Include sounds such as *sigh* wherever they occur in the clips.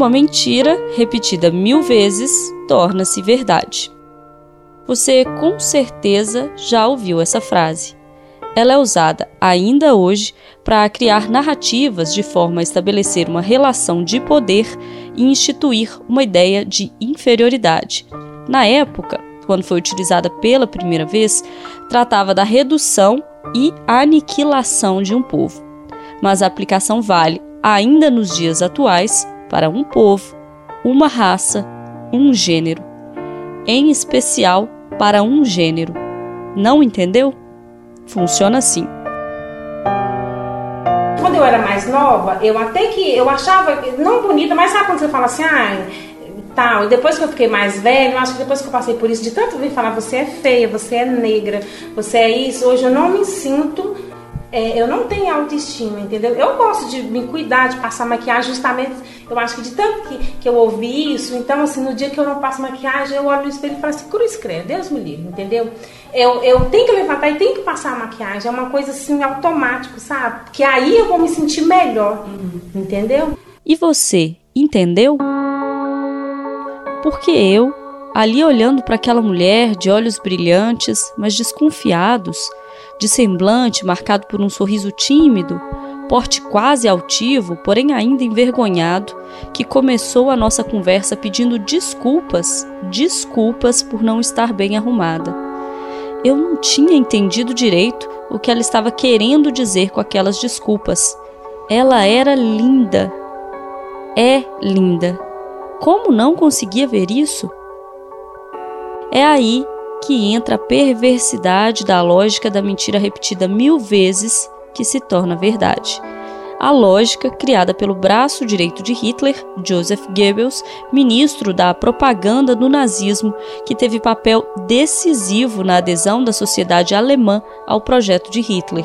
Uma mentira repetida mil vezes torna-se verdade. Você com certeza já ouviu essa frase. Ela é usada ainda hoje para criar narrativas de forma a estabelecer uma relação de poder e instituir uma ideia de inferioridade. Na época, quando foi utilizada pela primeira vez, tratava da redução e aniquilação de um povo. Mas a aplicação vale, ainda nos dias atuais, para um povo, uma raça, um gênero. Em especial para um gênero. Não entendeu? Funciona assim. Quando eu era mais nova, eu até que eu achava não bonita, mas sabe quando você fala assim, ah, tal. E depois que eu fiquei mais velha, eu acho que depois que eu passei por isso, de tanto vir falar, você é feia, você é negra, você é isso, hoje eu não me sinto é, eu não tenho autoestima, entendeu? Eu gosto de me cuidar, de passar maquiagem, justamente, eu acho que de tanto que, que eu ouvi isso, então, assim, no dia que eu não passo maquiagem, eu olho no espelho e falo assim, cruz credo, Deus me livre, entendeu? Eu, eu tenho que levantar e tenho que passar a maquiagem, é uma coisa, assim, automático, sabe? Que aí eu vou me sentir melhor, entendeu? E você, entendeu? Porque eu, ali olhando para aquela mulher de olhos brilhantes, mas desconfiados, de semblante marcado por um sorriso tímido, porte quase altivo, porém ainda envergonhado, que começou a nossa conversa pedindo desculpas, desculpas por não estar bem arrumada. Eu não tinha entendido direito o que ela estava querendo dizer com aquelas desculpas. Ela era linda. É linda. Como não conseguia ver isso? É aí que entra a perversidade da lógica da mentira repetida mil vezes que se torna verdade. A lógica criada pelo braço direito de Hitler, Joseph Goebbels, ministro da propaganda do nazismo, que teve papel decisivo na adesão da sociedade alemã ao projeto de Hitler.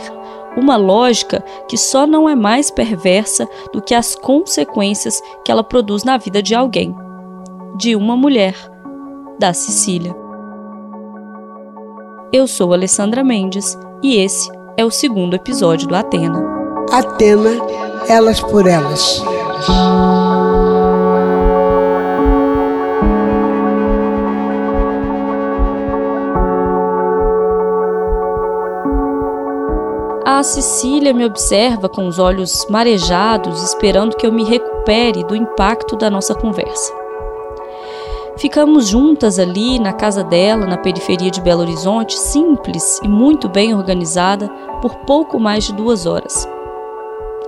Uma lógica que só não é mais perversa do que as consequências que ela produz na vida de alguém. De uma mulher, da Sicília. Eu sou Alessandra Mendes e esse é o segundo episódio do Atena. Atena, elas por elas. A Cecília me observa com os olhos marejados, esperando que eu me recupere do impacto da nossa conversa. Ficamos juntas ali na casa dela, na periferia de Belo Horizonte, simples e muito bem organizada, por pouco mais de duas horas.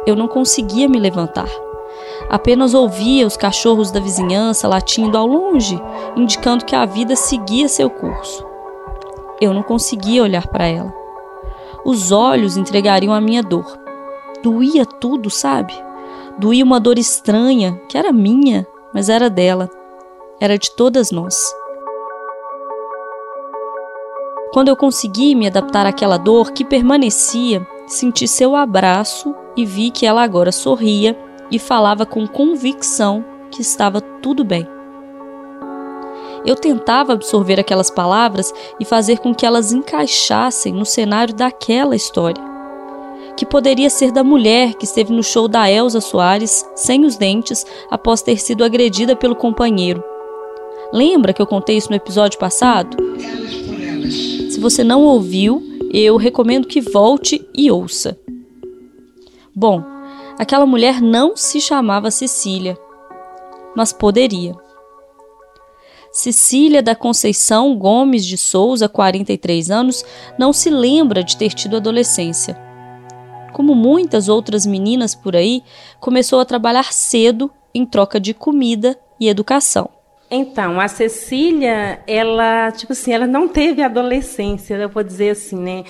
Eu não conseguia me levantar. Apenas ouvia os cachorros da vizinhança latindo ao longe, indicando que a vida seguia seu curso. Eu não conseguia olhar para ela. Os olhos entregariam a minha dor. Doía tudo, sabe? Doía uma dor estranha, que era minha, mas era dela era de todas nós. Quando eu consegui me adaptar àquela dor que permanecia, senti seu abraço e vi que ela agora sorria e falava com convicção que estava tudo bem. Eu tentava absorver aquelas palavras e fazer com que elas encaixassem no cenário daquela história. Que poderia ser da mulher que esteve no show da Elsa Soares, sem os dentes, após ter sido agredida pelo companheiro Lembra que eu contei isso no episódio passado? Se você não ouviu, eu recomendo que volte e ouça. Bom, aquela mulher não se chamava Cecília, mas poderia. Cecília da Conceição Gomes de Souza, 43 anos, não se lembra de ter tido adolescência. Como muitas outras meninas por aí, começou a trabalhar cedo em troca de comida e educação. Então, a Cecília, ela, tipo assim, ela não teve adolescência, eu vou dizer assim, né?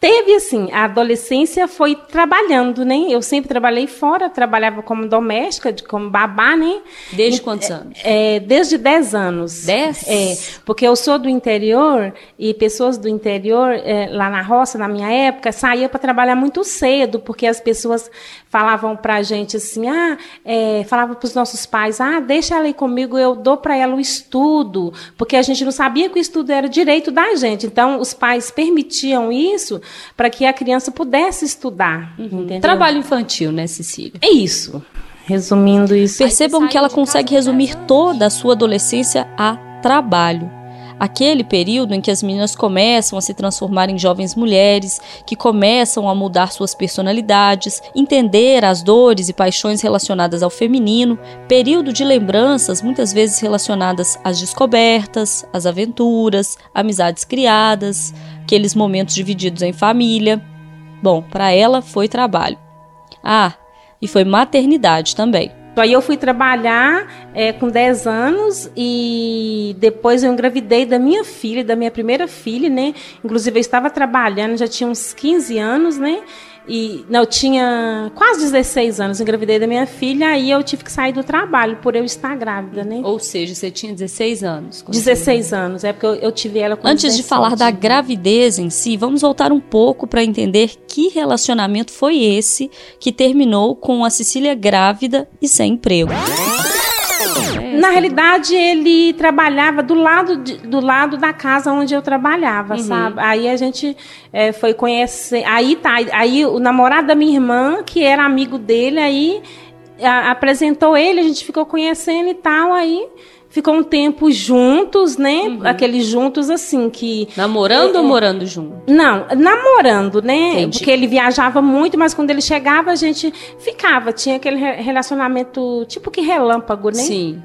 Teve, assim, a adolescência foi trabalhando, né? Eu sempre trabalhei fora, trabalhava como doméstica, como babá, né? Desde quantos anos? É, desde 10 anos. 10? É, porque eu sou do interior e pessoas do interior, é, lá na roça, na minha época, saía para trabalhar muito cedo, porque as pessoas falavam para a gente assim, ah, é, falavam para os nossos pais, ah, deixa ela ir comigo, eu dou para ela o estudo, porque a gente não sabia que o estudo era direito da gente. Então, os pais permitiam isso para que a criança pudesse estudar. Uhum. Trabalho infantil, né, Cecília? É isso. Resumindo isso. Percebam que ela consegue resumir toda a sua adolescência a trabalho. Aquele período em que as meninas começam a se transformar em jovens mulheres, que começam a mudar suas personalidades, entender as dores e paixões relacionadas ao feminino, período de lembranças muitas vezes relacionadas às descobertas, às aventuras, amizades criadas, aqueles momentos divididos em família. Bom, para ela foi trabalho. Ah, e foi maternidade também. Aí eu fui trabalhar é, com 10 anos e depois eu engravidei da minha filha, da minha primeira filha, né? Inclusive eu estava trabalhando, já tinha uns 15 anos, né? E não, eu tinha quase 16 anos, engravidei da minha filha, aí eu tive que sair do trabalho por eu estar grávida, né? Ou seja, você tinha 16 anos. 16 anos, é porque eu, eu tive ela com Antes 17. de falar da gravidez em si, vamos voltar um pouco para entender que relacionamento foi esse que terminou com a Cecília grávida e sem emprego. Na realidade, ele trabalhava do lado, de, do lado da casa onde eu trabalhava, Uhum. sabe? Aí a gente é, foi conhecer. Aí tá, aí o namorado da minha irmã, que era amigo dele, aí a- apresentou ele, a gente ficou conhecendo e tal, aí ficou um tempo juntos, né? Uhum. Aqueles juntos assim que. Namorando É, ou morando junto? Não, namorando, né? Entendi. Porque ele viajava muito, mas quando ele chegava, a gente ficava. Tinha aquele re- relacionamento tipo que relâmpago, né? Sim.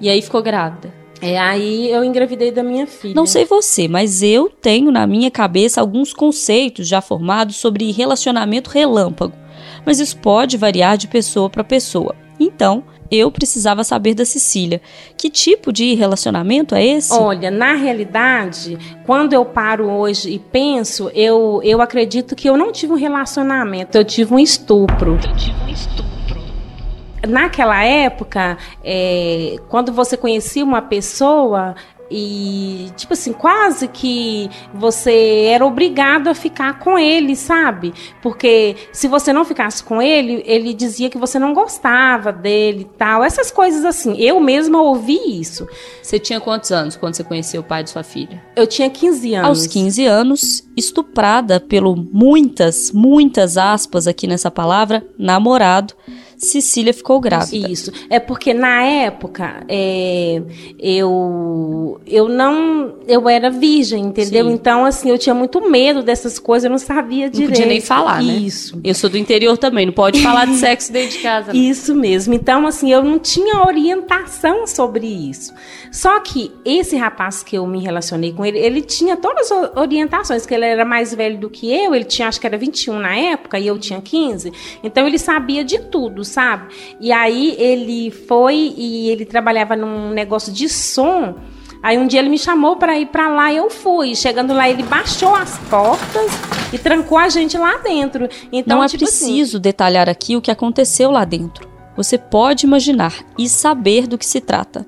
E aí ficou grávida. É, aí eu engravidei da minha filha. Não sei você, mas eu tenho na minha cabeça alguns conceitos já formados sobre relacionamento relâmpago. Mas isso pode variar de pessoa para pessoa. Então, eu precisava saber da Cecília. Que tipo de relacionamento é esse? Olha, na realidade, quando eu paro hoje e penso, eu, eu acredito que eu não tive um relacionamento, eu tive um estupro. Naquela época, é, quando você conhecia uma pessoa e, tipo assim, quase que você era obrigado a ficar com ele, sabe? Porque se você não ficasse com ele, ele dizia que você não gostava dele e tal. Essas coisas assim. Eu mesma ouvi isso. Você tinha quantos anos quando você conheceu o pai de sua filha? Eu tinha 15 anos. Aos 15 anos, estuprada pelo muitas, muitas aspas aqui nessa palavra, namorado, Cecília ficou grávida. Isso. É porque na época é, eu eu não eu era virgem, entendeu? Sim. Então assim eu tinha muito medo dessas coisas, eu não sabia Não direito. podia nem falar, né? Isso. Eu sou do interior também, não pode falar de *laughs* sexo dentro de casa. não. Isso mesmo. Então, assim, eu não tinha orientação sobre isso. Só que esse rapaz que eu me relacionei com ele, ele tinha todas as orientações, que ele era mais velho do que eu, ele tinha, acho que era 21 na época, e eu tinha 15. Então, ele sabia de tudo, sabe? E aí, ele foi e ele trabalhava num negócio de som. Aí um dia ele me chamou para ir para lá e eu fui. Chegando lá, ele baixou as portas e trancou a gente lá dentro. Então, não é tipo assim, preciso detalhar aqui o que aconteceu lá dentro. Você pode imaginar e saber do que se trata.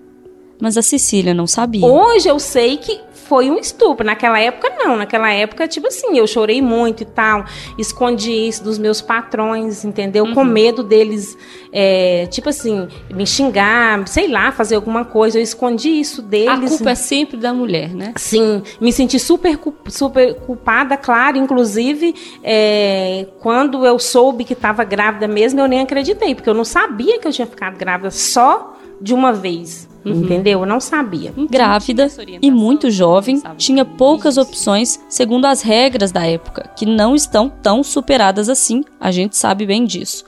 Mas a Cecília não sabia. Hoje eu sei que foi um estupro. Naquela época, não. Naquela época, tipo assim, eu chorei muito e tal. Escondi isso dos meus patrões, entendeu? Com medo deles, é, tipo assim, me xingar, sei lá, fazer alguma coisa. Eu escondi isso A deles. culpa é sempre da mulher, né? Sim, me senti super, super culpada, claro. Inclusive, é, quando eu soube que estava grávida mesmo, eu nem acreditei, porque eu não sabia que eu tinha ficado grávida só de uma vez. Entendeu? Eu não sabia. Grávida e muito jovem, tinha poucas opções segundo as regras da época, que não estão tão superadas assim, a gente sabe bem disso.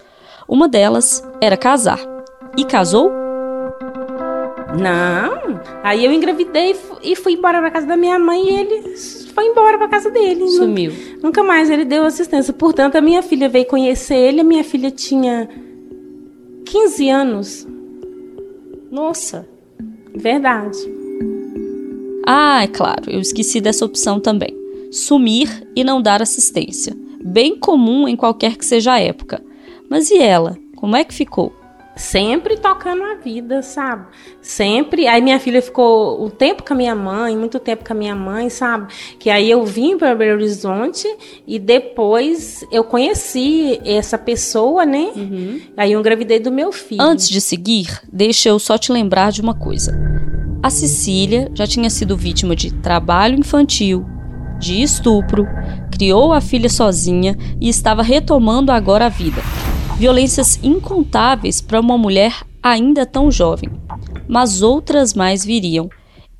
Uma delas era casar. E casou? Não. Aí eu engravidei e fu- fui embora pra casa da minha mãe e ele foi embora pra casa dele. Sumiu. Nunca mais ele deu assistência. Portanto, a minha filha veio conhecer ele. A minha filha tinha 15 anos. Nossa. Verdade. Ah, é claro, eu esqueci dessa opção também. Sumir e não dar assistência. Bem comum em qualquer que seja a época. Mas e ela? Como é que ficou? Sempre tocando a vida, sabe? Sempre. Aí minha filha ficou um tempo com a minha mãe, muito tempo com a minha mãe, sabe? Que aí eu vim para Belo Horizonte e depois eu conheci essa pessoa, né? Aí eu engravidei do meu filho. Antes de seguir, deixa eu só te lembrar de uma coisa. A Cecília já tinha sido vítima de trabalho infantil, de estupro, criou a filha sozinha e estava retomando agora a vida. Violências incontáveis para uma mulher ainda tão jovem. Mas outras mais viriam.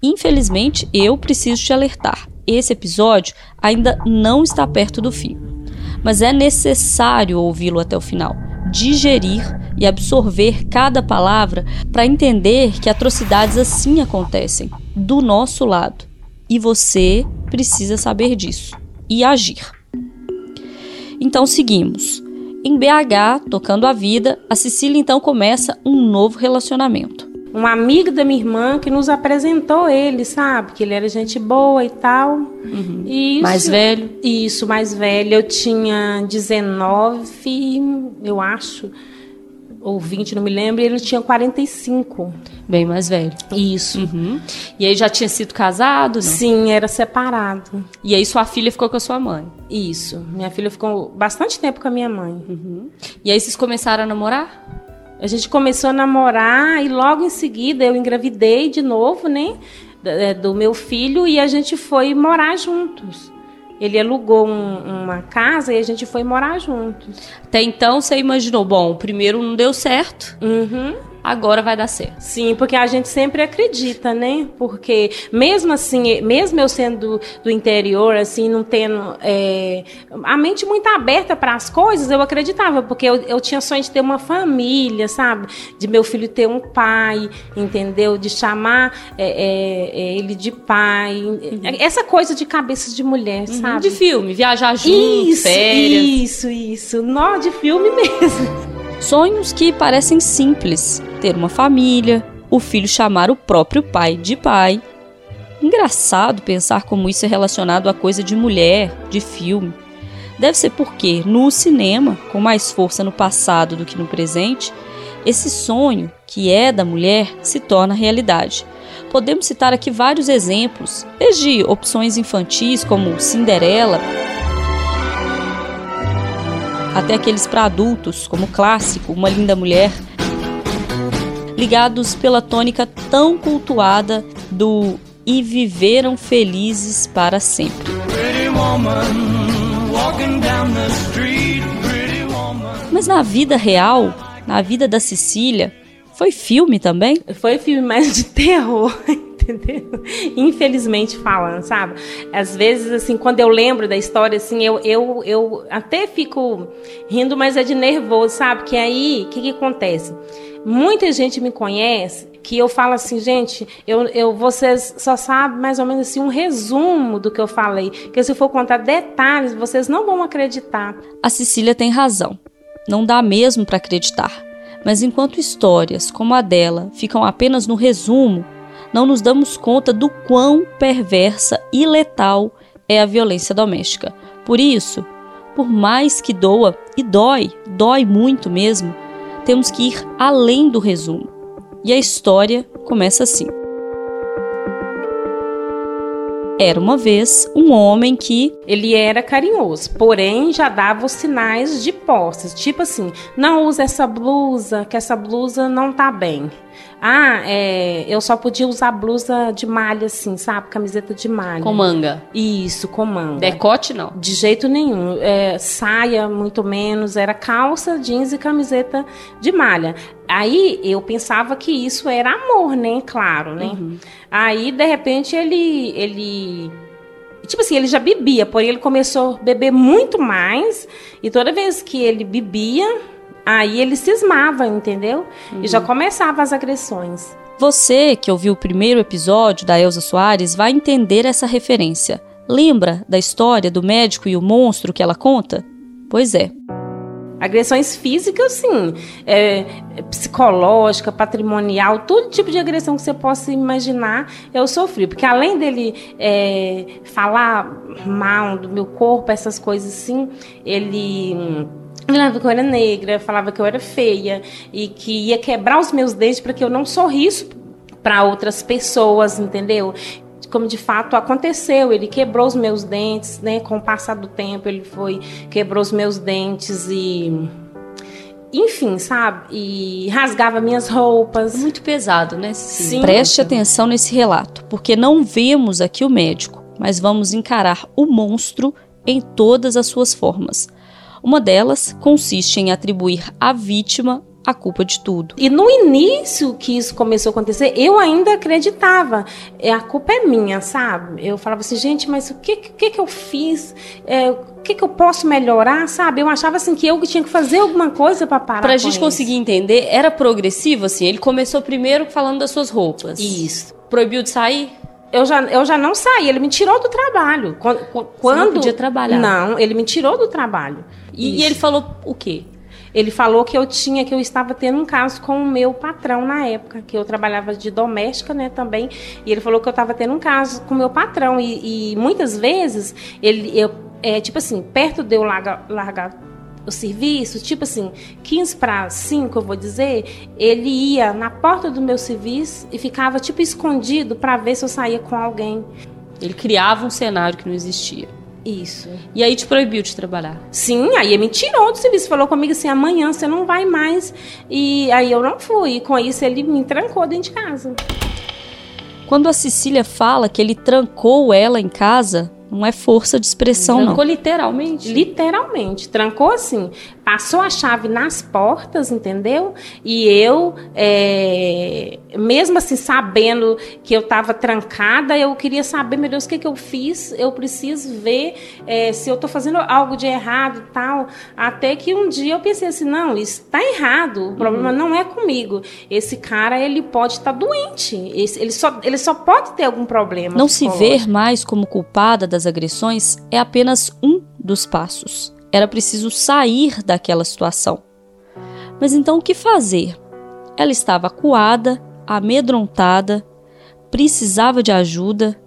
Infelizmente, eu preciso te alertar. Esse episódio ainda não está perto do fim. Mas é necessário ouvi-lo até o final, digerir e absorver cada palavra para entender que atrocidades assim acontecem do nosso lado. E você precisa saber disso e agir. Então seguimos. Em BH, tocando a vida, a Cecília então começa um novo relacionamento. Um amigo da minha irmã que nos apresentou ele, sabe? Que ele era gente boa e tal. Uhum. Isso, Mais velho? Isso, mais velho. Eu tinha 19, eu acho ou 20, não me lembro, e ele tinha 45. Bem mais velho. Isso. Uhum. E aí já tinha sido casado, não? Sim, era separado. E aí sua filha ficou com a sua mãe? Isso. Minha filha ficou bastante tempo com a minha mãe. Uhum. E aí vocês começaram a namorar? A gente começou a namorar e logo em seguida eu engravidei de novo, né? Do meu filho e a gente foi morar juntos. Ele alugou um, uma casa e a gente foi morar juntos. Até então você imaginou, bom, o primeiro não deu certo. Uhum agora vai dar certo. Sim, porque a gente sempre acredita, né? Porque mesmo assim, mesmo eu sendo do, do interior, assim, não tendo é, a mente muito aberta para as coisas, eu acreditava, porque eu, eu tinha sonho de ter uma família, sabe? De meu filho ter um pai, entendeu? De chamar é, é, é ele de pai. Uhum. Essa coisa de cabeça de mulher, uhum. sabe? De filme, viajar junto, isso, férias. Isso, isso. Nó de filme mesmo. Sonhos que parecem simples: ter uma família, o filho chamar o próprio pai de pai. Engraçado pensar como isso é relacionado a coisa de mulher, de filme. Deve ser porque, no cinema, com mais força no passado do que no presente, esse sonho, que é da mulher, se torna realidade. Podemos citar aqui vários exemplos, desde opções infantis como Cinderela, até aqueles para adultos, como o clássico Uma Linda Mulher, ligados pela tônica tão cultuada do E Viveram Felizes para Sempre. Mas na vida real, na vida da Cecília, foi filme também? Foi filme mais de terror entendeu? Infelizmente falando, sabe? Às vezes, assim, quando eu lembro da história, assim, eu, eu, eu até fico rindo, mas é de nervoso, sabe? Que aí, o que, que acontece? Muita gente me conhece que eu falo assim, gente, eu, eu, vocês só sabem mais ou menos assim, um resumo do que eu falei. Que se for contar detalhes, vocês não vão acreditar. A Cecília tem razão. Não dá mesmo para acreditar. Mas enquanto histórias como a dela ficam apenas no resumo, não nos damos conta do quão perversa e letal é a violência doméstica. Por isso, por mais que doa, e dói, dói muito mesmo, temos que ir além do resumo. E a história começa assim. Era uma vez um homem que. Ele era carinhoso, porém já dava os sinais de posse. Tipo assim, não usa essa blusa, que essa blusa não tá bem. Ah, é, eu só podia usar blusa de malha, assim, sabe? Camiseta de malha. Com manga. Isso, com manga. Decote, não? De jeito nenhum. É, saia, muito menos. Era calça, jeans e camiseta de malha. Aí eu pensava que isso era amor, né? Claro, né? Uhum. Aí, de repente, ele, ele tipo assim, ele já bebia, porém ele começou a beber muito mais. E toda vez que ele bebia, Aí ele cismava, entendeu? Uhum. E já uhum. começava as agressões. Você que ouviu o primeiro episódio da Elza Soares vai entender essa referência. Lembra da história do médico e o monstro que ela conta? Pois é. Agressões físicas, sim. É, psicológica, patrimonial, todo tipo de agressão que você possa imaginar, eu sofri. Porque além dele é, falar mal do meu corpo, essas coisas assim, ele falava que eu era negra, falava que eu era feia e que ia quebrar os meus dentes para que eu não sorrisse para outras pessoas, entendeu? Como de fato aconteceu, ele quebrou os meus dentes, né? Com o passar do tempo, ele foi quebrou os meus dentes e enfim, sabe? E rasgava minhas roupas. Muito pesado, né? Sim. Preste atenção nesse relato, porque não vemos aqui o médico, mas vamos encarar o monstro em todas as suas formas. Uma delas consiste em atribuir à vítima a culpa de tudo. E no início que isso começou a acontecer, eu ainda acreditava. É, a culpa é minha, sabe? Eu falava assim, gente, mas o que, que, que eu fiz? É, o que, que eu posso melhorar, sabe? Eu achava assim que eu tinha que fazer alguma coisa para parar. Pra gente conseguir entender, era progressivo assim? Ele começou primeiro falando das suas roupas. Isso. Proibiu de sair? Eu já, eu já não saí, ele me tirou do trabalho. Quando, quando Você não podia trabalhar. Não, ele me tirou do trabalho. E, e ele falou o quê? Ele falou que eu tinha, que eu estava tendo um caso com o meu patrão na época, que eu trabalhava de doméstica, né, também. E ele falou que eu estava tendo um caso com o meu patrão. E, e muitas vezes, ele, eu, é, tipo assim, perto de eu largar, o serviço, tipo assim, 15 para 5, eu vou dizer, ele ia na porta do meu serviço e ficava tipo escondido para ver se eu saía com alguém. Ele criava um cenário que não existia. Isso. E aí te proibiu de trabalhar? Sim, aí ele me tirou do serviço, falou comigo assim, amanhã você não vai mais. E aí eu não fui. E com isso ele me trancou dentro de casa. Quando a Cecília fala que ele trancou ela em casa, não é força de expressão, Trancou não. Trancou literalmente? Literalmente. Trancou assim. Passou a chave nas portas, entendeu? E eu, é, mesmo assim, sabendo que eu estava trancada, eu queria saber, meu Deus, o que, que eu fiz? Eu preciso ver é, se eu estou fazendo algo de errado e tal. Até que um dia eu pensei assim, não, isso está errado. O problema uhum. não é comigo. Esse cara, ele pode estar tá doente. Ele só, ele só pode ter algum problema. Não se ver mais como culpada das agressões é apenas um dos passos. Era preciso sair daquela situação. Mas então o que fazer? Ela estava acuada, amedrontada, precisava de ajuda,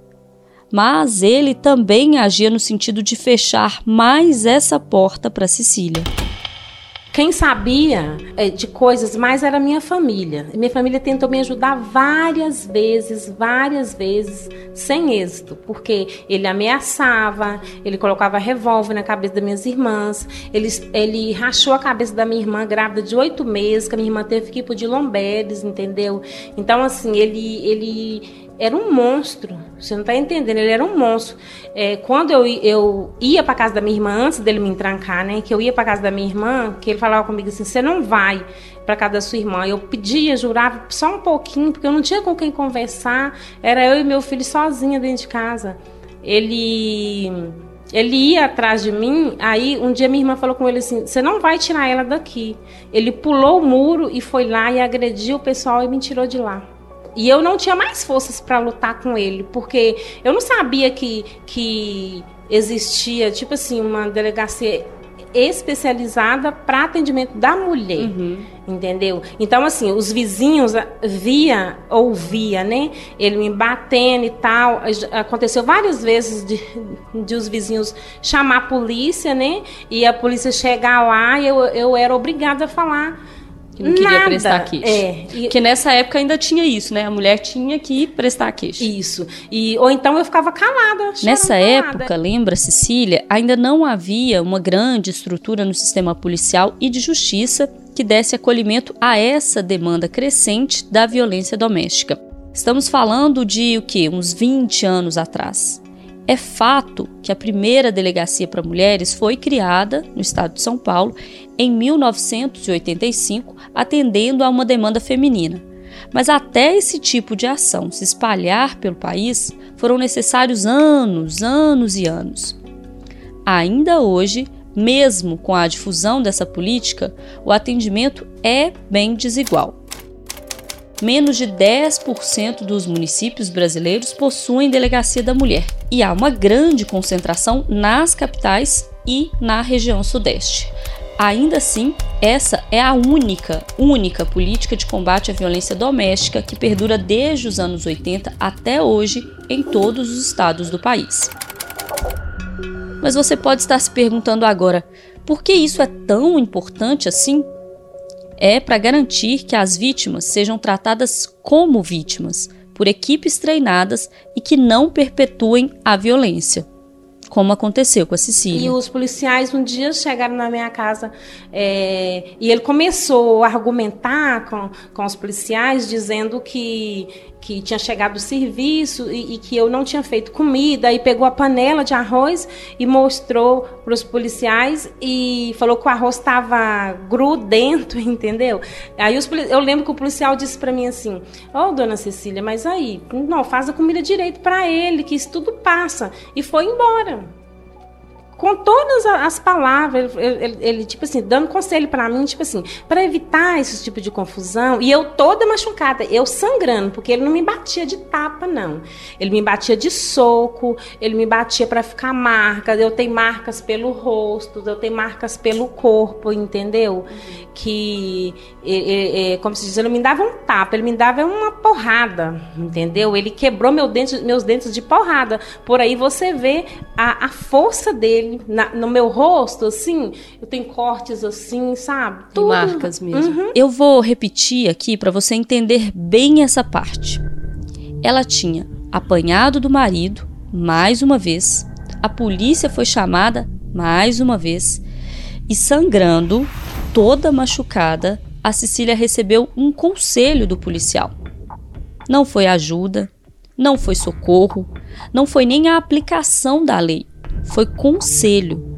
mas ele também agia no sentido de fechar mais essa porta para Cecília. Quem sabia é, de coisas mais era minha família. Minha família tentou me ajudar várias vezes, várias vezes, sem êxito, porque ele ameaçava, ele colocava revólver na cabeça das minhas irmãs, ele, ele rachou a cabeça da minha irmã grávida de oito meses, que a minha irmã teve que ir pro de Lombedes, entendeu? Então, assim, ele, ele era um monstro. Você não está entendendo? Ele era um monstro. É, quando eu, eu ia para casa da minha irmã, antes dele me entrancar, né? Que eu ia para casa da minha irmã, que ele falava comigo assim: você não vai para casa da sua irmã. Eu pedia, jurava só um pouquinho, porque eu não tinha com quem conversar. Era eu e meu filho sozinha dentro de casa. Ele. Ele ia atrás de mim, aí um dia minha irmã falou com ele assim: Você não vai tirar ela daqui. Ele pulou o muro e foi lá e agrediu o pessoal e me tirou de lá. E eu não tinha mais forças para lutar com ele, porque eu não sabia que, que existia, tipo assim, uma delegacia especializada para atendimento da mulher, uhum. entendeu? Então assim, os vizinhos via ouvia, né? Ele me batendo e tal. Aconteceu várias vezes de, de os vizinhos chamar a polícia, né? E a polícia chegar lá e eu, eu era obrigada a falar que não queria Nada. prestar queixa. É. E... Porque nessa época ainda tinha isso, né? A mulher tinha que prestar queixa. Isso. E, ou então eu ficava calada. Nessa calada. época, lembra, Cecília, ainda não havia uma grande estrutura no sistema policial e de justiça que desse acolhimento a essa demanda crescente da violência doméstica. Estamos falando de o que? Uns 20 anos atrás. É fato que a primeira delegacia para mulheres foi criada no estado de São Paulo em 1985, atendendo a uma demanda feminina. Mas até esse tipo de ação se espalhar pelo país, foram necessários anos, anos e anos. Ainda hoje, mesmo com a difusão dessa política, o atendimento é bem desigual menos de 10% dos municípios brasileiros possuem delegacia da mulher, e há uma grande concentração nas capitais e na região sudeste. Ainda assim, essa é a única, única política de combate à violência doméstica que perdura desde os anos 80 até hoje em todos os estados do país. Mas você pode estar se perguntando agora, por que isso é tão importante assim? É para garantir que as vítimas sejam tratadas como vítimas, por equipes treinadas e que não perpetuem a violência. Como aconteceu com a Cecília. E os policiais um dia chegaram na minha casa é, e ele começou a argumentar com, com os policiais, dizendo que, que tinha chegado do serviço e, e, que eu não tinha feito comida. E pegou a panela de arroz e mostrou para os policiais e falou que o arroz estava grudento, *laughs* entendeu? Aí os, eu lembro que o policial disse para mim assim: Ô, oh, dona Cecília, mas aí, não, faz a comida direito para ele, que isso tudo passa. E foi embora com todas as palavras, ele, ele, ele tipo assim, dando conselho para mim, tipo assim, para evitar esse tipo de confusão. E eu toda machucada, eu sangrando, porque ele não me batia de tapa, não. Ele me batia de soco, ele me batia para ficar marca. Eu tenho marcas pelo rosto, eu tenho marcas pelo corpo, entendeu? Que, é, é, como se diz, ele me dava um tapa, ele me dava uma porrada, entendeu? Ele quebrou meu dente, meus dentes de porrada. Por aí você vê a, a força dele na, no meu rosto, assim, eu tenho cortes assim, sabe? Tudo. marcas mesmo. Uhum. Eu vou repetir aqui para você entender bem essa parte. Ela tinha apanhado do marido mais uma vez, a polícia foi chamada mais uma vez e sangrando, toda machucada, a Cecília recebeu um conselho do policial. Não foi ajuda, não foi socorro, não foi nem a aplicação da lei foi conselho.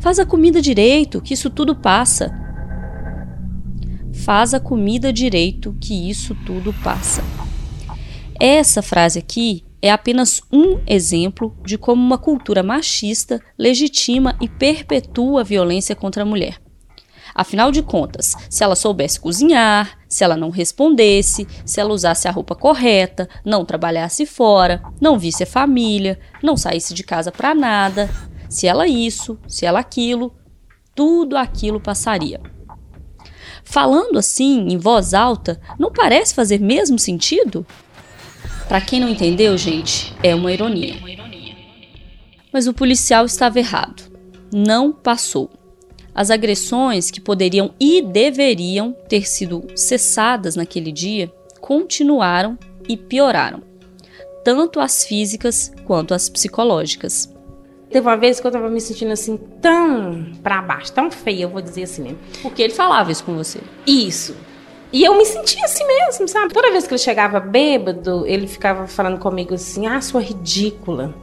Faz a comida direito, que isso tudo passa. Faz a comida direito, que isso tudo passa. Essa frase aqui é apenas um exemplo de como uma cultura machista legitima e perpetua a violência contra a mulher. Afinal de contas, se ela soubesse cozinhar, se ela não respondesse, se ela usasse a roupa correta, não trabalhasse fora, não visse a família, não saísse de casa para nada, se ela isso, se ela aquilo, tudo aquilo passaria. Falando assim, em voz alta, não parece fazer mesmo sentido? Para quem não entendeu, gente, é uma ironia. Mas o policial estava errado. Não passou. As agressões que poderiam e deveriam ter sido cessadas naquele dia continuaram e pioraram, tanto as físicas quanto as psicológicas. Teve uma vez que eu tava me sentindo assim, tão pra baixo, tão feia, eu vou dizer assim mesmo. Porque ele falava isso com você. Isso. E eu me sentia assim mesmo, sabe? Toda vez que ele chegava bêbado, ele ficava falando comigo assim: ah, sua ridícula.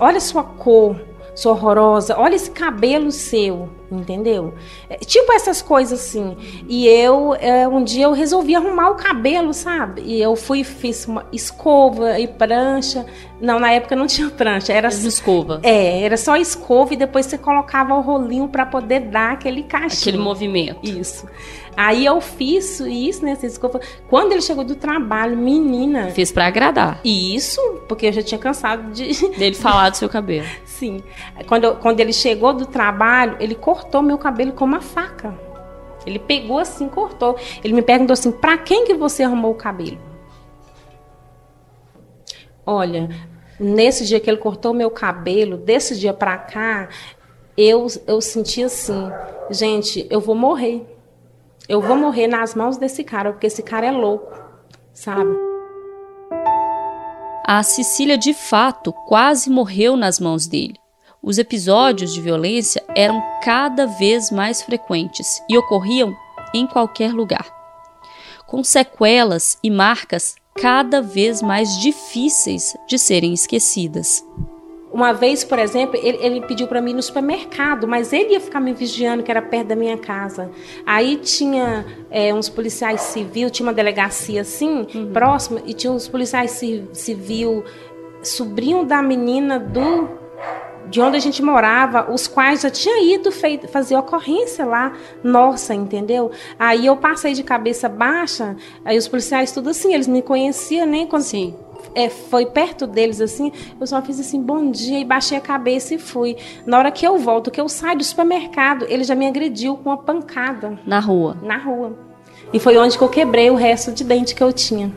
Olha sua cor sou horrorosa, olha esse cabelo seu, entendeu? É, tipo essas coisas assim. E eu, é, um dia eu resolvi arrumar o cabelo, sabe? E eu fui fiz uma escova e prancha. Não, na época não tinha *laughs* prancha, era só escova. É, era só escova e depois você colocava o rolinho para poder dar aquele cachinho. Aquele movimento. Isso. Aí eu fiz isso, né? Desculpa. Quando ele chegou do trabalho, menina. Fez para agradar. Isso, porque eu já tinha cansado de. Dele *laughs* falar do seu cabelo. Quando, quando ele chegou do trabalho, ele cortou meu cabelo com uma faca. Ele pegou assim, cortou. Ele me perguntou assim: pra quem que você arrumou o cabelo? Olha, nesse dia que ele cortou meu cabelo, desse dia pra cá, eu, eu senti assim: gente, eu vou morrer eu vou morrer nas mãos desse cara, porque esse cara é louco, sabe? A Cecília, de fato, quase morreu nas mãos dele. Os episódios de violência eram cada vez mais frequentes e ocorriam em qualquer lugar, com sequelas e marcas cada vez mais difíceis de serem esquecidas. Uma vez, por exemplo, ele, ele pediu para mim ir no supermercado, mas ele ia ficar me vigiando, que era perto da minha casa. Aí tinha é, uns policiais civil, tinha uma delegacia assim, uhum. próxima, e tinha uns policiais civil, sobrinho da menina do de onde a gente morava, os quais já tinham ido feito, fazer ocorrência lá, nossa, entendeu? Aí eu passei de cabeça baixa, aí os policiais tudo assim, eles me conheciam, né? Quando, Sim é, foi perto deles assim, eu só fiz assim, bom dia, e baixei a cabeça e fui. Na hora que eu volto, que eu saio do supermercado, ele já me agrediu com uma pancada. Na rua? Na rua. E foi onde que eu quebrei o resto de dente que eu tinha.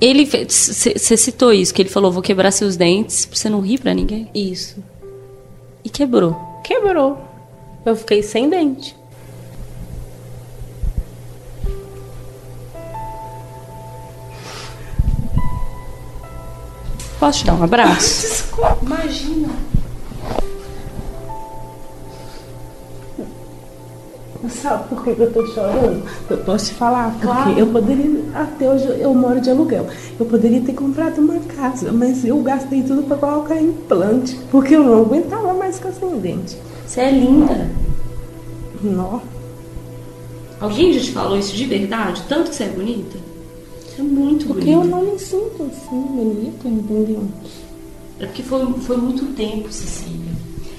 Ele, você citou isso, que ele falou, vou quebrar seus dentes pra você não rir pra ninguém? Isso. E quebrou? Quebrou. Eu fiquei sem dente. Posso te dar um abraço? *laughs* Desculpa, imagina. Sabe por que eu tô chorando? Eu posso te falar, porque Claro. eu poderia, até hoje eu moro de aluguel. Eu poderia ter comprado uma casa, mas eu gastei tudo para colocar implante, porque eu não aguentava mais ficar sem dente. Você é linda. Nó. Alguém já te falou isso de verdade? Tanto que você é bonita? É muito Porque bonita. eu não me sinto assim, bonita, entendeu? É porque foi, foi muito tempo, Cecília,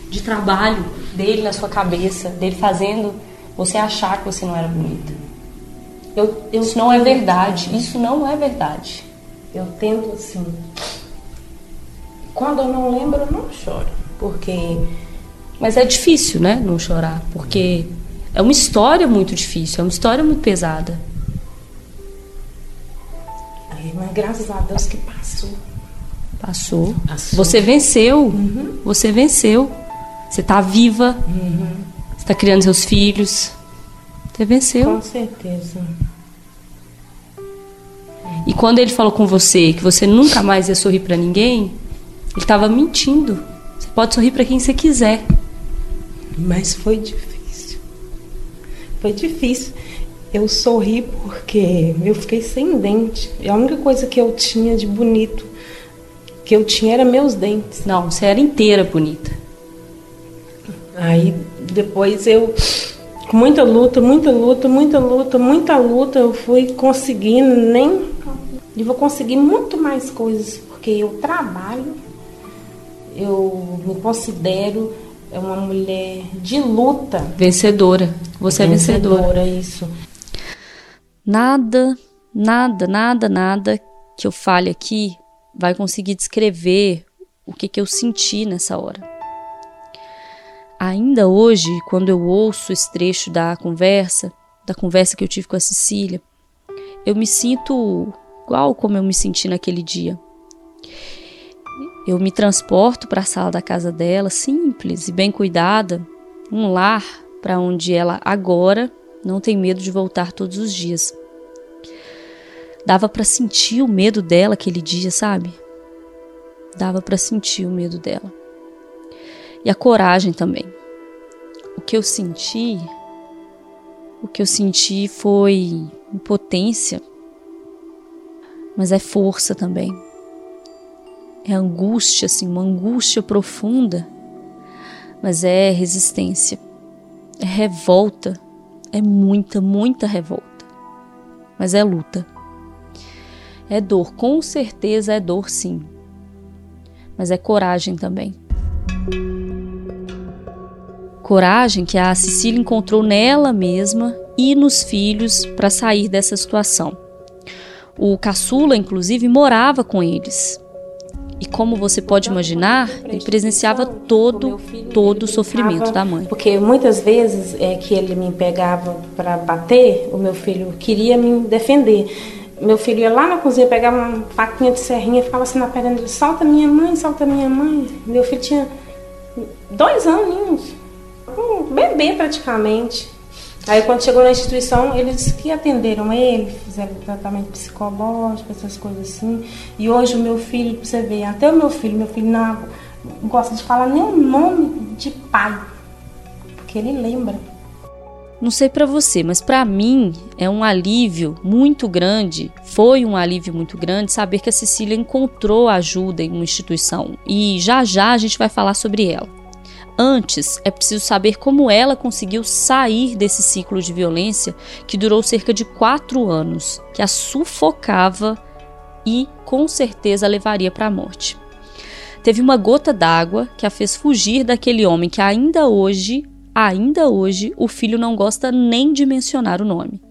de trabalho dele na sua cabeça, dele fazendo você achar que você não era bonita. Eu, eu Isso não é verdade. Isso não é verdade. Eu tento assim. Quando eu não lembro, eu não choro. Porque Mas é difícil, né? Não chorar, porque é uma história muito difícil, é uma história muito pesada. Mas graças a Deus que passou. Passou. Passou. Você venceu. Você venceu. Você tá viva. Você tá criando seus filhos. Você venceu. Com certeza. E quando ele falou com você que você nunca mais ia sorrir pra ninguém, ele tava mentindo. Você pode sorrir pra quem você quiser. Mas foi difícil. Foi difícil. Eu sorri porque eu fiquei sem dente. A única coisa que eu tinha de bonito que eu tinha era meus dentes. Não, você era inteira bonita. Aí depois eu, com muita luta, muita luta, muita luta, muita luta, eu fui conseguindo nem. E vou conseguir muito mais coisas, porque eu trabalho, eu me considero é uma mulher de luta. Vencedora. Você é vencedora. isso. Nada, nada, nada, nada que eu fale aqui vai conseguir descrever o que, que eu senti nessa hora. Ainda hoje, quando eu ouço esse trecho da conversa, da conversa que eu tive com a Cecília, eu me sinto igual como eu me senti naquele dia. Eu me transporto para a sala da casa dela, simples e bem cuidada, um lar para onde ela agora não tem medo de voltar todos os dias. Dava para sentir o medo dela aquele dia, sabe? Dava para sentir o medo dela. E a coragem também. O que eu senti, o que eu senti foi impotência, mas é força também. É angústia, assim, uma angústia profunda, mas é resistência, é revolta, é muita, muita revolta, mas é luta. É dor, com certeza é dor, sim, mas é coragem também. Coragem que a Cecília encontrou nela mesma e nos filhos para sair dessa situação. O caçula, inclusive, morava com eles. E como você pode imaginar, ele presenciava todo, todo o sofrimento da mãe. Porque muitas vezes é que ele me pegava para bater, o meu filho queria me defender. Meu filho ia lá na cozinha, pegava uma faquinha de serrinha e ficava assim na perna dele, solta minha mãe, solta minha mãe. Meu filho tinha dois aninhos, um bebê praticamente. Aí quando chegou na instituição, eles que atenderam ele, fizeram tratamento psicológico, essas coisas assim. E hoje o meu filho, você ver, até o meu filho, meu filho não gosta de falar nem o nome de pai. Porque ele lembra. Não sei para você, mas para mim é um alívio muito grande, foi um alívio muito grande saber que a Cecília encontrou ajuda em uma instituição e já já a gente vai falar sobre ela. Antes, é preciso saber como ela conseguiu sair desse ciclo de violência que durou cerca de quatro anos, que a sufocava e com certeza levaria para a morte. Teve uma gota d'água que a fez fugir daquele homem que ainda hoje ainda hoje o filho não gosta nem de mencionar o nome.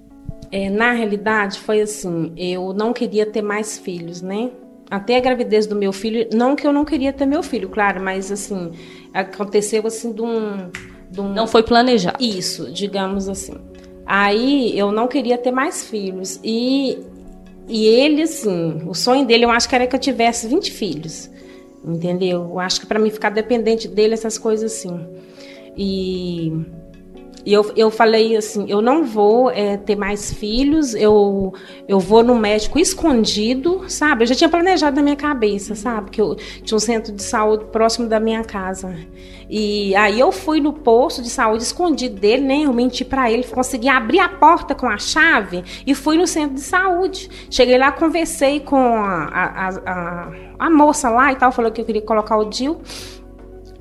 É, na realidade, foi assim: eu não queria ter mais filhos, né? Até a gravidez do meu filho, não que eu não queria ter meu filho, claro, mas assim, aconteceu assim de um. De um Não foi planejado. Isso, digamos assim. Aí eu não queria ter mais filhos. E, e ele, assim, o sonho dele, eu acho que era que eu tivesse 20 filhos. Entendeu? Eu acho que para mim ficar dependente dele, essas coisas assim. E E eu, eu falei assim, eu não vou é, ter mais filhos, eu, eu vou no médico escondido, sabe? Eu já tinha planejado na minha cabeça, sabe? Que eu tinha um centro de saúde próximo da minha casa. E aí eu fui no posto de saúde escondido dele, né? Eu menti para ele, consegui abrir a porta com a chave e fui no centro de saúde. Cheguei lá, conversei com a, a, a, a moça lá e tal, falou que eu queria colocar o DIL.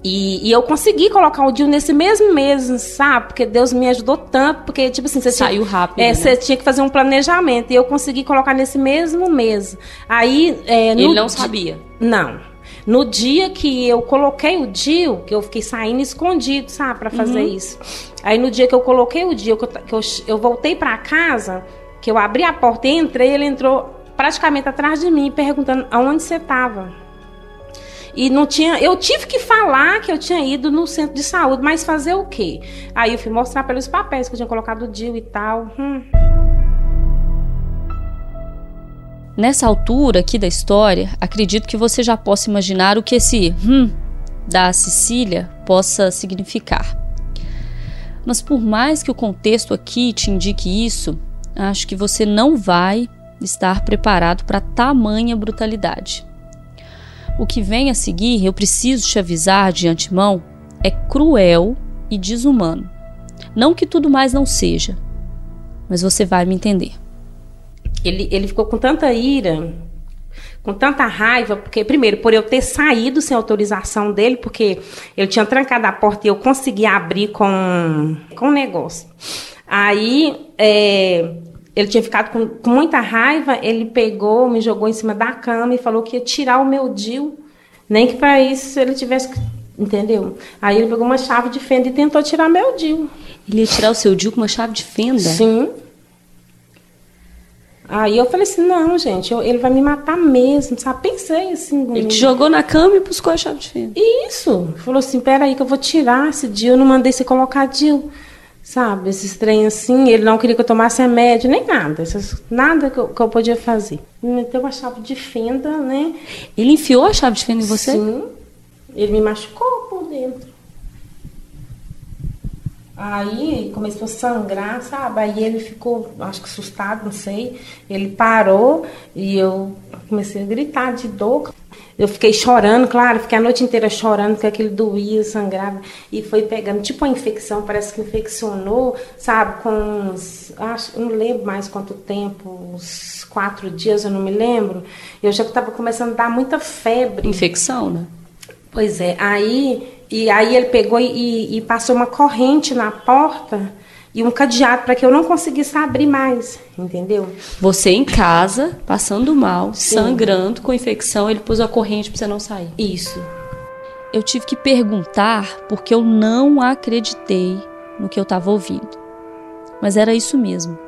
E, e, eu consegui colocar o DIL nesse mesmo mês, sabe? Porque Deus me ajudou tanto, porque, tipo assim, você Saiu tinha, rápido. É, né? você tinha que fazer um planejamento. E eu consegui colocar nesse mesmo mês. Aí. É, Ele não sabia. Não. No dia que eu coloquei o DIL, que eu fiquei saindo escondido, sabe, para fazer uhum. isso. Aí no dia que eu coloquei o DIL, que eu, que eu, eu voltei para casa, que eu abri a porta e entrei, ele entrou praticamente atrás de mim, perguntando aonde você estava. E não tinha, eu tive que falar que eu tinha ido no centro de saúde, mas fazer o quê? Aí eu fui mostrar pelos papéis que eu tinha colocado o DIL e tal. Hum. Nessa altura aqui da história, acredito que você já possa imaginar o que esse hum da Cecília possa significar. Mas por mais que o contexto aqui te indique isso, acho que você não vai estar preparado para tamanha brutalidade. O que vem a seguir, eu preciso te avisar de antemão, é cruel e desumano. Não que tudo mais não seja, mas você vai me entender. Ele, ele ficou com tanta ira, com tanta raiva, porque, primeiro, por eu ter saído sem autorização dele, porque ele tinha trancado a porta e eu consegui abrir com, com negócio. Aí, é, ele tinha ficado com, com, muita raiva, ele pegou, me jogou em cima da cama e falou que ia tirar o meu DIL, nem que para isso ele tivesse que. Entendeu? Aí ele pegou uma chave de fenda e tentou tirar meu DIL. Ele ia tirar o seu DIL com uma chave de fenda? Sim. Aí eu falei assim, não, gente, eu, ele vai me matar mesmo, sabe? Pensei assim. Ele te jogou na cama e buscou a chave de fenda. Isso. Falou assim, peraí que eu vou tirar esse DIL, eu não mandei você colocar DIL. Sabe, esses trem assim, ele não queria que eu tomasse remédio, nem nada. Essas, nada que eu, que eu podia fazer. Me meteu uma chave de fenda, né? Ele enfiou a chave de fenda em você? Sim. Ele me machucou por dentro. Aí começou a sangrar, sabe? Aí ele ficou, acho que assustado, não sei. Ele parou e eu comecei a gritar de dor. Eu fiquei chorando, claro, fiquei a noite inteira chorando, porque aquilo doía, sangrava. E foi pegando, tipo uma infecção, parece que infeccionou, sabe, com uns, acho, não lembro mais quanto tempo, uns quatro dias, eu não me lembro. Eu já estava começando a dar muita febre. Infecção, né? Pois é, aí, e aí ele pegou e, e passou uma corrente na porta e um cadeado para que eu não conseguisse abrir mais, entendeu? Você em casa, passando mal, Sim. sangrando com infecção, ele pôs a corrente para você não sair. Isso. Eu tive que perguntar porque eu não acreditei no que eu estava ouvindo. Mas era isso mesmo.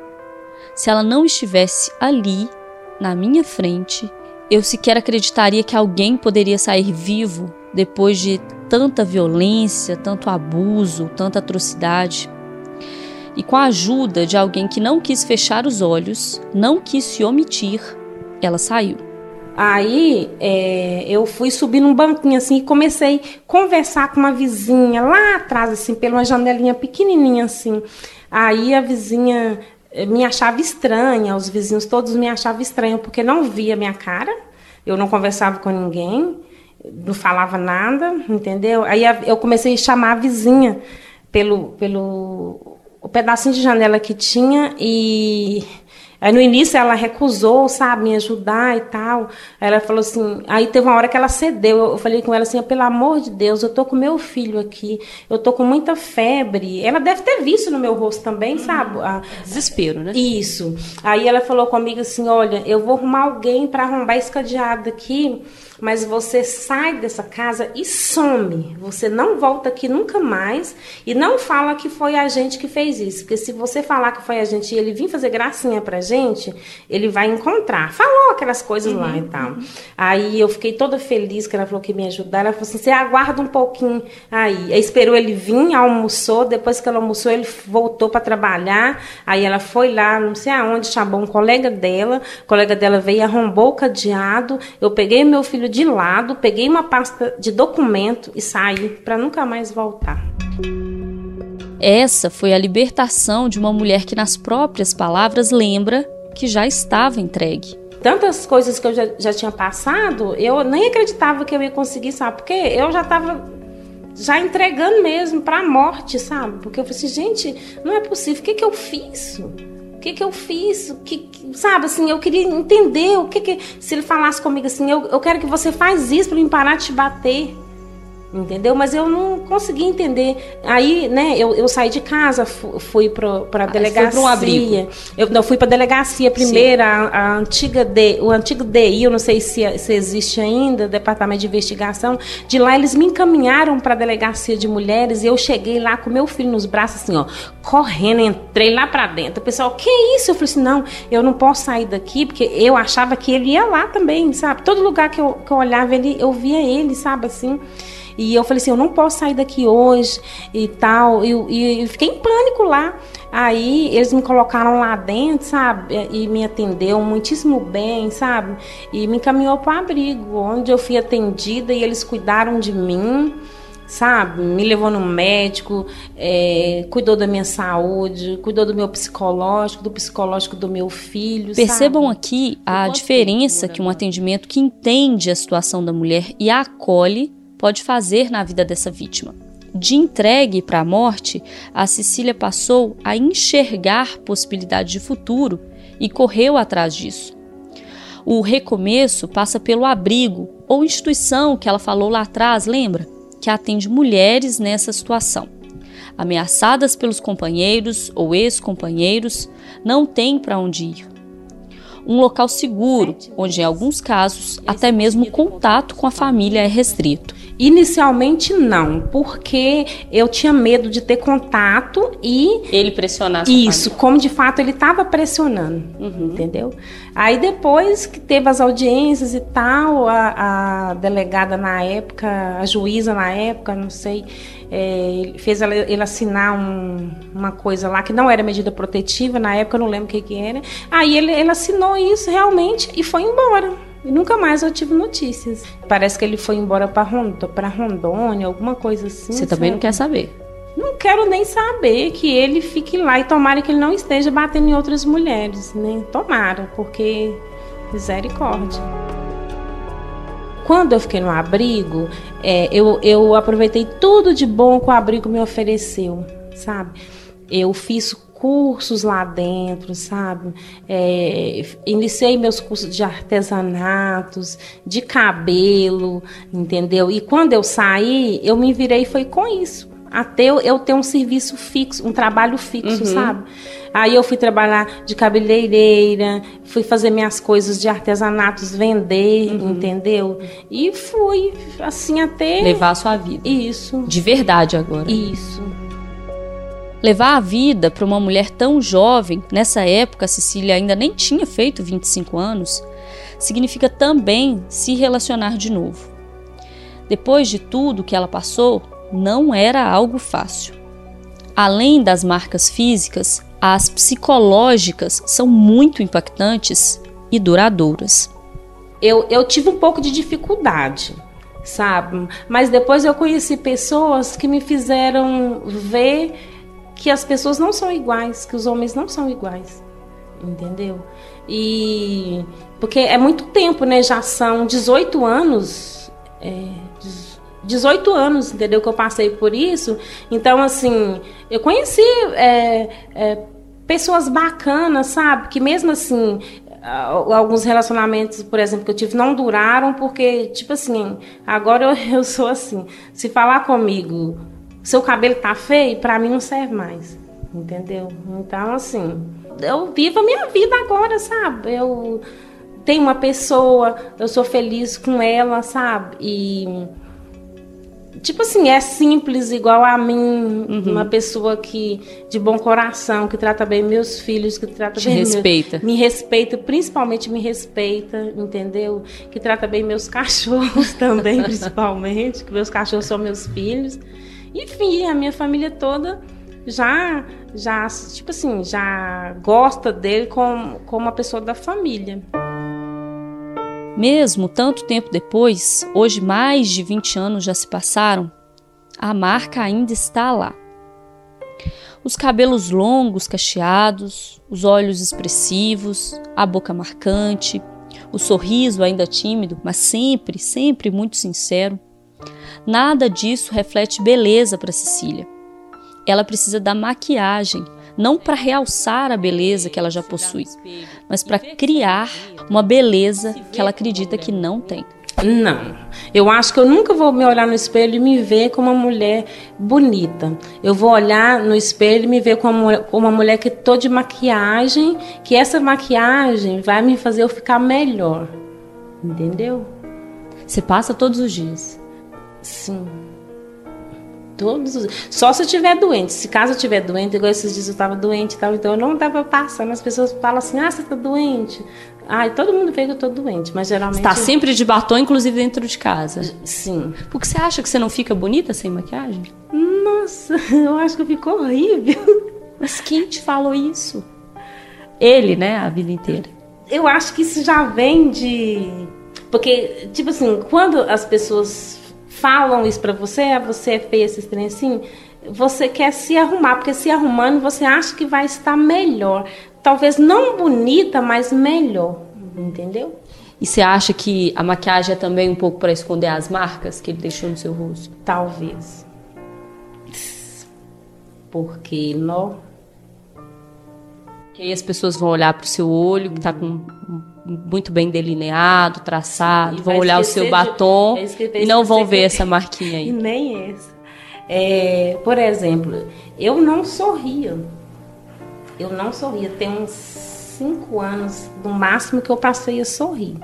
Se ela não estivesse ali, na minha frente, eu sequer acreditaria que alguém poderia sair vivo depois de tanta violência, tanto abuso, tanta atrocidade e com a ajuda de alguém que não quis fechar os olhos, não quis se omitir, ela saiu. Aí é, eu fui subir num banquinho assim e comecei a conversar com uma vizinha lá atrás, assim, pela uma janelinha pequenininha assim. Aí a vizinha eh, me achava estranha, os vizinhos todos me achavam estranha porque não via minha cara, eu não conversava com ninguém, não falava nada, entendeu? Aí eu comecei a chamar a vizinha pelo, pelo o pedacinho de janela que tinha e Aí no início ela recusou, sabe, me ajudar e tal. Aí ela falou assim, aí teve uma hora que ela cedeu. Eu falei com ela assim, pelo amor de Deus, eu tô com meu filho aqui, eu tô com muita febre. Ela deve ter visto no meu rosto também, uhum. sabe? A... Desespero, né? Isso. Aí ela falou comigo assim, olha, eu vou arrumar alguém para arrombar esse cadeado aqui mas você sai dessa casa e some. Você não volta aqui nunca mais e não fala que foi a gente que fez isso, porque se você falar que foi a gente e ele vir fazer gracinha pra gente, ele vai encontrar. Falou aquelas coisas uhum, lá e tal. Uhum. Aí eu fiquei toda feliz que ela falou que me ajudar. Ela falou assim: "Você aguarda um pouquinho aí". Aí esperou ele vir, almoçou, depois que ela almoçou, ele voltou para trabalhar. Aí ela foi lá, não sei aonde, chamou um colega dela. O colega dela veio arrombou o cadeado. Eu peguei meu filho de lado, peguei uma pasta de documento e saí para nunca mais voltar. Essa foi a libertação de uma mulher que, nas próprias palavras, lembra que já estava entregue. Tantas coisas que eu já, já tinha passado, eu nem acreditava que eu ia conseguir, sabe? Porque eu já estava já entregando mesmo para a morte, sabe? Porque eu falei assim, gente, não é possível, o que, que eu fiz? Que, que eu fiz? Que, sabe, assim, eu queria entender o que que... Se ele falasse comigo assim, eu, eu quero que você faz isso para me parar de te bater entendeu? Mas eu não consegui entender. Aí, né, eu, eu saí de casa, fui para a delegacia. Foi um abrigo. Eu não fui para a delegacia primeiro, a, a, antiga D, o antigo DI, eu não sei se, se existe ainda, Departamento de Investigação. De lá eles me encaminharam para a delegacia de mulheres e eu cheguei lá com meu filho nos braços assim, ó, correndo, entrei lá para dentro. O pessoal, que isso? Eu falei assim, não, eu não posso sair daqui porque eu achava que ele ia lá também, sabe? Todo lugar que eu, que eu olhava ele, eu via ele, sabe assim. E eu falei assim, eu não posso sair daqui hoje e tal. E, e, e fiquei em pânico lá. Aí eles me colocaram lá dentro, sabe? E me atendeu muitíssimo bem, sabe? E me encaminhou para o abrigo, onde eu fui atendida e eles cuidaram de mim sabe? Me levou no médico, é, cuidou da minha saúde, cuidou do meu psicológico, do psicológico do meu filho. Percebam sabe? aqui a diferença que um atendimento que entende a situação da mulher e a acolhe pode fazer na vida dessa vítima. De entregue para a morte, a Cecília passou a enxergar possibilidades de futuro e correu atrás disso. O recomeço passa pelo abrigo ou instituição que ela falou lá atrás, lembra? Que atende mulheres nessa situação. Ameaçadas pelos companheiros ou ex-companheiros, não tem para onde ir. Um local seguro, onde em alguns casos até mesmo contato com a família é restrito. Inicialmente não, porque eu tinha medo de ter contato e ele pressionar. Isso, família. como de fato ele estava pressionando, uhum. entendeu? Aí depois que teve as audiências e tal, a, a, delegada na época, a juíza na época, não sei, é, fez ele assinar um, uma coisa lá que não era medida protetiva na época, eu não lembro o que que era. Aí ele, ele assinou isso realmente e foi embora. E nunca mais eu tive notícias. Parece que ele foi embora para Rondônia, Rondônia, alguma coisa assim. Você também não quer saber? Não quero nem saber que ele fique lá e tomara que ele não esteja batendo em outras mulheres, né? Tomara, porque misericórdia. Quando eu fiquei no abrigo, é, eu, eu aproveitei tudo de bom que o abrigo me ofereceu, sabe? Eu fiz cursos lá dentro, sabe? É, iniciei meus cursos de artesanatos, de cabelo, entendeu? E quando eu saí, eu me virei foi com isso. Até eu, eu ter um serviço fixo, um trabalho fixo, uhum. sabe? Aí eu fui trabalhar de cabeleireira, fui fazer minhas coisas de artesanatos, vender, uhum. entendeu? E fui, assim, até. Levar a sua vida. Isso. De verdade agora. Isso. Levar a vida para uma mulher tão jovem, nessa época a Cecília ainda nem tinha feito 25 anos, significa também se relacionar de novo. Depois de tudo que ela passou, não era algo fácil. Além das marcas físicas, as psicológicas são muito impactantes e duradouras. Eu, eu tive um pouco de dificuldade, sabe? Mas depois eu conheci pessoas que me fizeram ver que as pessoas não são iguais, que os homens não são iguais. Entendeu? E porque é muito tempo, né? Já são 18 anos. É, 18 anos, entendeu? Que eu passei por isso. Então, assim, eu conheci é, é, pessoas bacanas, sabe? Que mesmo assim, alguns relacionamentos, por exemplo, que eu tive não duraram porque, tipo assim, agora eu, *laughs* eu sou assim. Se falar comigo seu cabelo tá feio, para mim não serve mais. Entendeu? Então, assim, eu vivo a minha vida agora, sabe? Eu tenho uma pessoa, eu sou feliz com ela, sabe? E tipo assim, é simples igual a mim, uhum. uma pessoa que de bom coração, que trata bem meus filhos, que trata Te bem respeita. Meu, me respeita, principalmente me respeita, entendeu? Que trata bem meus *laughs* cachorros também, principalmente, que meus cachorros são meus filhos. Enfim, a minha família toda já, já tipo assim, já gosta dele como, como uma pessoa da família. Mesmo tanto tempo depois, hoje mais de 20 anos já se passaram, a marca ainda está lá. Os cabelos longos, cacheados, os olhos expressivos, a boca marcante, o sorriso ainda tímido, mas sempre, sempre muito sincero. Nada disso reflete beleza para Cecília. Ela precisa da maquiagem, não para realçar a beleza que ela já possui, mas para criar uma beleza que ela acredita que não tem. Não. Eu acho que eu nunca vou me olhar no espelho e me ver como uma mulher bonita. Eu vou olhar no espelho e me ver como, como uma mulher que tô de maquiagem, que essa maquiagem vai me fazer eu ficar melhor. Entendeu? Você passa todos os dias? Sim. Todos os... Só se eu estiver doente. Se caso eu estiver doente, igual esses dias eu estava doente e tal, então eu não estava passando. As pessoas falam assim: ah, você está doente. Ai, todo mundo vê que eu tô doente, mas geralmente. Está sempre de batom, inclusive dentro de casa. Sim. Porque você acha que você não fica bonita sem maquiagem? Nossa, *laughs* eu acho que ficou horrível. Mas quem te falou isso? Ele, né, a vida inteira. Eu acho que isso já vem de. Porque, tipo assim, quando as pessoas falam isso pra você, ah, você é feia, esse trem assim, você quer se arrumar, porque se arrumando você acha que vai estar melhor talvez não bonita, mas melhor, entendeu? E você acha que a maquiagem é também um pouco para esconder as marcas que ele deixou no seu rosto? Talvez. Porque não. Que aí as pessoas vão olhar para o seu olho, que está com muito bem delineado, traçado, vão olhar o seu batom de, e não vão ver essa marquinha aí. *laughs* E nem essa. É, por exemplo, eu não sorria eu não sorria. Tem uns cinco anos, no máximo, que eu passei a sorrir.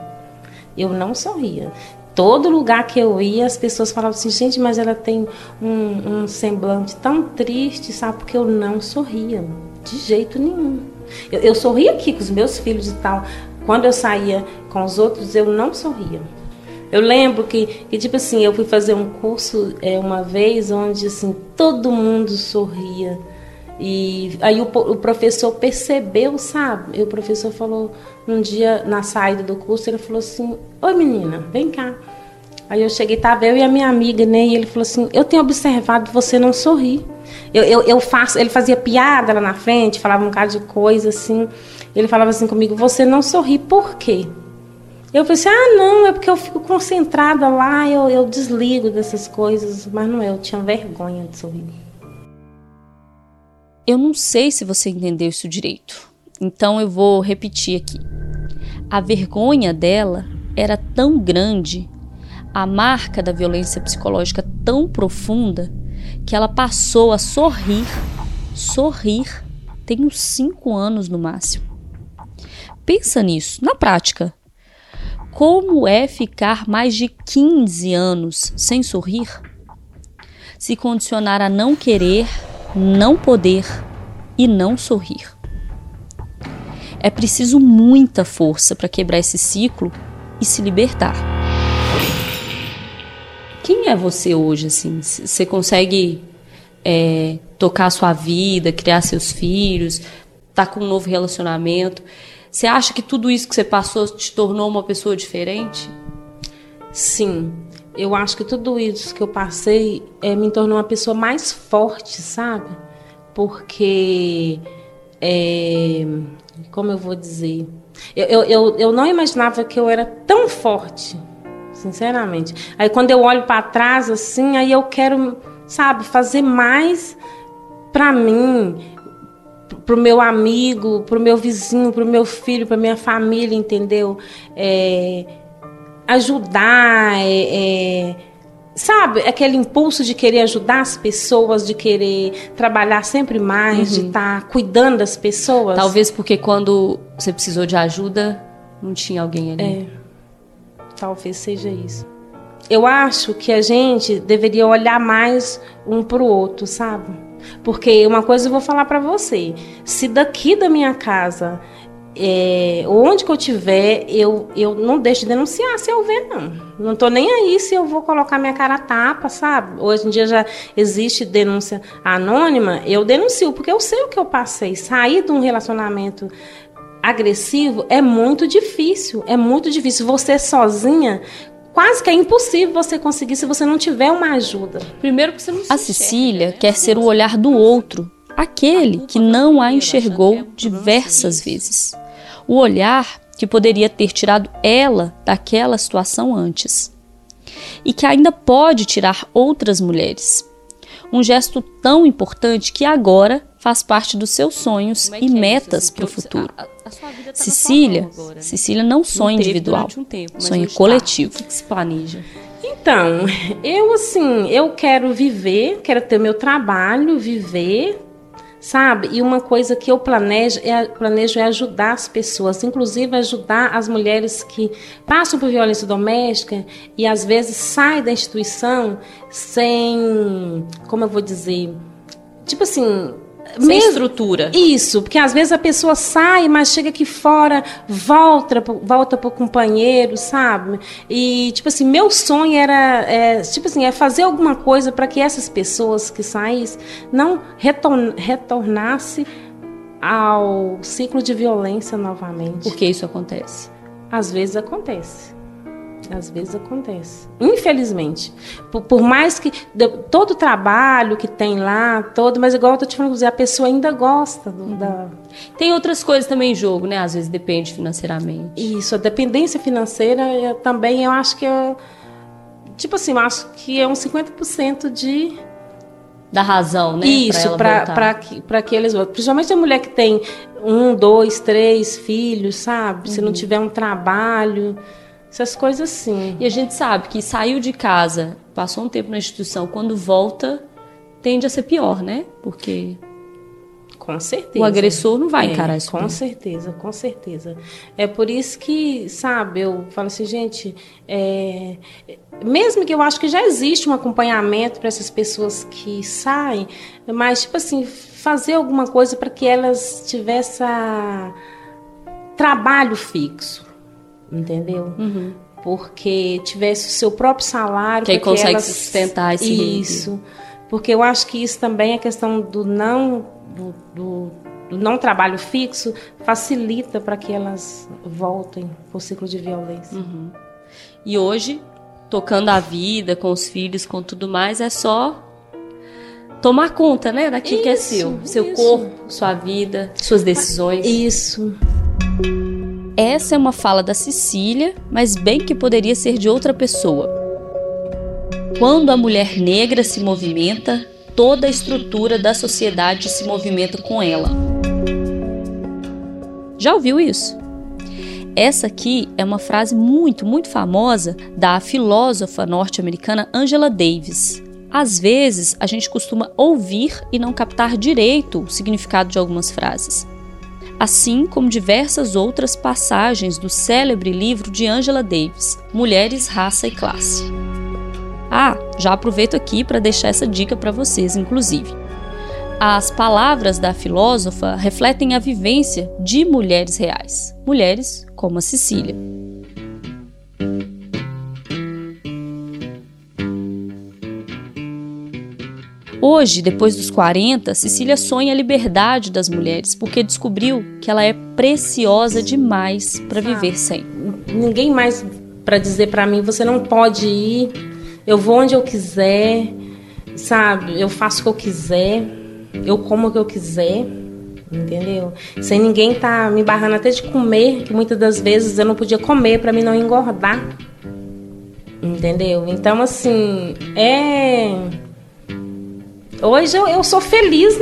Eu não sorria. Todo lugar que eu ia, as pessoas falavam assim, gente, mas ela tem um, um semblante tão triste, sabe? Porque eu não sorria. De jeito nenhum. Eu, eu sorria aqui com os meus filhos e tal. Quando eu saía com os outros, eu não sorria. Eu lembro que, que, tipo assim, eu fui fazer um curso é, uma vez onde, assim, todo mundo sorria. E aí o, o, professor percebeu, sabe? E o professor falou um dia na saída do curso, ele falou assim: "Oi menina, vem cá". Aí eu cheguei, tava eu e a minha amiga, né? E ele falou assim: "Eu tenho observado você não sorrir". Eu, eu, eu faço, ele fazia piada lá na frente, falava um bocado de coisa assim. Ele falava assim comigo: "Você não sorri por quê?" Eu pensei, ah, não, é porque eu fico concentrada lá, eu, eu desligo dessas coisas. Mas não é, eu tinha vergonha de sorrir. Eu não sei se você entendeu isso direito, então eu vou repetir aqui. A vergonha dela era tão grande, a marca da violência psicológica tão profunda, que ela passou a sorrir, sorrir, tem uns cinco anos no máximo. Pensa nisso, na prática. Como é ficar mais de 15 anos sem sorrir? Se condicionar a não querer não poder e não sorrir. É preciso muita força para quebrar esse ciclo e se libertar. Quem é você hoje, assim? Você consegue é, tocar a sua vida, criar seus filhos, tá com um novo relacionamento? Você acha que tudo isso que você passou te tornou uma pessoa diferente? Sim, eu acho que tudo isso que eu passei é, me tornou uma pessoa mais forte, sabe? Porque, é, como eu vou dizer, eu, eu, eu não imaginava que eu era tão forte, sinceramente. Aí quando eu olho para trás assim, aí eu quero, sabe, fazer mais para mim, para o meu amigo, para o meu vizinho, para o meu filho, para minha família, entendeu? É, ajudar, é, é, sabe, aquele impulso de querer ajudar as pessoas, de querer trabalhar sempre mais, uhum. de estar tá cuidando das pessoas. Talvez porque quando você precisou de ajuda, não tinha alguém ali. Talvez seja isso. Eu acho que a gente deveria olhar mais um para o outro, sabe? Porque uma coisa eu vou falar para você: se daqui da minha casa é, onde que eu tiver, eu, eu não deixo de denunciar se eu ver, não. Não tô nem aí se eu vou colocar minha cara tapa, sabe? Hoje em dia já existe denúncia anônima, eu denuncio, porque eu sei o que eu passei. Sair de um relacionamento agressivo é muito difícil, é muito difícil. Você sozinha, quase que é impossível você conseguir se você não tiver uma ajuda. Primeiro que você não A Cecília quer ser o olhar do outro aquele que não a enxergou diversas vezes. O olhar que poderia ter tirado ela daquela situação antes. E que ainda pode tirar outras mulheres. Um gesto tão importante que agora faz parte dos seus sonhos e metas para o futuro. Cecília, Cecília não sonha individual, sonha coletivo. O que se planeja? Então, eu assim, eu quero viver, quero ter meu trabalho, viver, sabe? E uma coisa que eu planejo é, planejo é ajudar as pessoas, inclusive ajudar as mulheres que passam por violência doméstica e às vezes saem da instituição sem, como eu vou dizer, tipo assim, sem mesmo, estrutura. Isso, porque às vezes a pessoa sai, mas chega aqui fora, volta, volta pro companheiro, sabe? E tipo assim, meu sonho era, é, tipo assim, é fazer alguma coisa para que essas pessoas que saíssem não retorn, retornasse ao ciclo de violência novamente. Por que isso acontece? Às vezes acontece. Às vezes acontece. Infelizmente. Por, por mais que. De, todo o trabalho que tem lá, todo, mas igual eu tô te falando, a pessoa ainda gosta do, uhum. da. Tem outras coisas também em jogo, né? Às vezes depende financeiramente. Isso, a dependência financeira eu, também eu acho que é. Tipo assim, eu acho que é uns 50% de. Da razão, né? Isso, para que eles voltem. Principalmente a mulher que tem um, dois, três filhos, sabe? Uhum. Se não uhum. tiver um trabalho. Essas coisas sim. E a gente sabe que saiu de casa, passou um tempo na instituição, quando volta, tende a ser pior, né? Porque com certeza. O agressor não vai é, encarar isso. Com certeza, com certeza. É por isso que, sabe, eu falo assim, gente, é, mesmo que eu acho que já existe um acompanhamento para essas pessoas que saem, mas, tipo assim, fazer alguma coisa para que elas tivessem trabalho fixo entendeu? Uhum. Porque tivesse o seu próprio salário. Que aí consegue elas... sustentar esse Isso. Porque eu acho que isso também é questão do não, do, do, do não trabalho fixo, facilita para que elas voltem para o ciclo de violência. Uhum. E hoje, tocando a vida com os filhos, com tudo mais, é só tomar conta, né, daquilo isso, que é seu, seu isso. corpo, sua vida, suas decisões. Isso. Essa é uma fala da Cecília, mas bem que poderia ser de outra pessoa. Quando a mulher negra se movimenta, toda a estrutura da sociedade se movimenta com ela. Já ouviu isso? Essa aqui é uma frase muito, muito famosa da filósofa norte-americana Angela Davis. Às vezes, a gente costuma ouvir e não captar direito o significado de algumas frases assim como diversas outras passagens do célebre livro de Angela Davis, Mulheres, Raça e Classe. Ah, já aproveito aqui para deixar essa dica para vocês, inclusive. As palavras da filósofa refletem a vivência de mulheres reais, mulheres como a Cecília. Hoje, depois dos 40, Cecília sonha a liberdade das mulheres porque descobriu que ela é preciosa demais para viver sem. Ninguém mais para dizer para mim você não pode ir, eu vou onde eu quiser, sabe? Eu faço o que eu quiser, eu como o que eu quiser, entendeu? Sem ninguém tá me barrando até de comer, que muitas das vezes eu não podia comer para mim não engordar. Entendeu? Então assim, é Hoje eu, eu sou feliz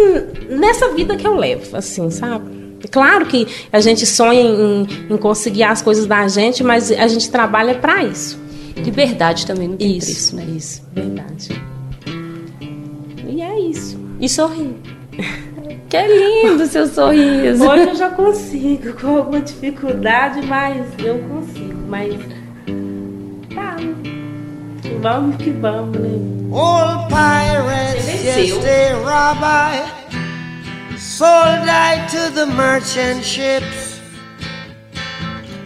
nessa vida que eu levo, assim, sabe? Claro que a gente sonha em, em, conseguir as coisas da gente, mas a gente trabalha para isso. Liberdade também não tem isso, preço, né? Isso, verdade. E é isso. E sorrir. *laughs* que é lindo seu sorriso. Hoje eu já consigo, com alguma dificuldade, mas eu consigo. Mas tá, vamos que vamos, né? Old pirates, yes, they rabbi, sold I to the merchant ships.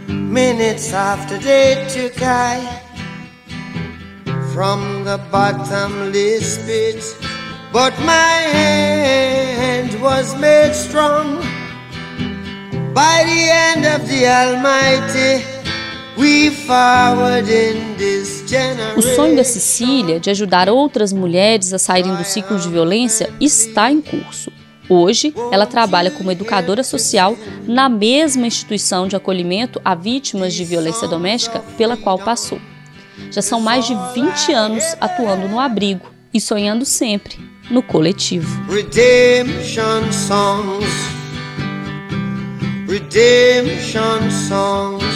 Minutes after they took I from the bottomless pit, but my hand was made strong by the hand of the Almighty. O sonho da Cecília de ajudar outras mulheres a saírem do ciclo de violência está em curso. Hoje, ela trabalha como educadora social na mesma instituição de acolhimento a vítimas de violência doméstica pela qual passou. Já são mais de 20 anos atuando no abrigo e sonhando sempre no coletivo. Redemption songs. Redemption songs.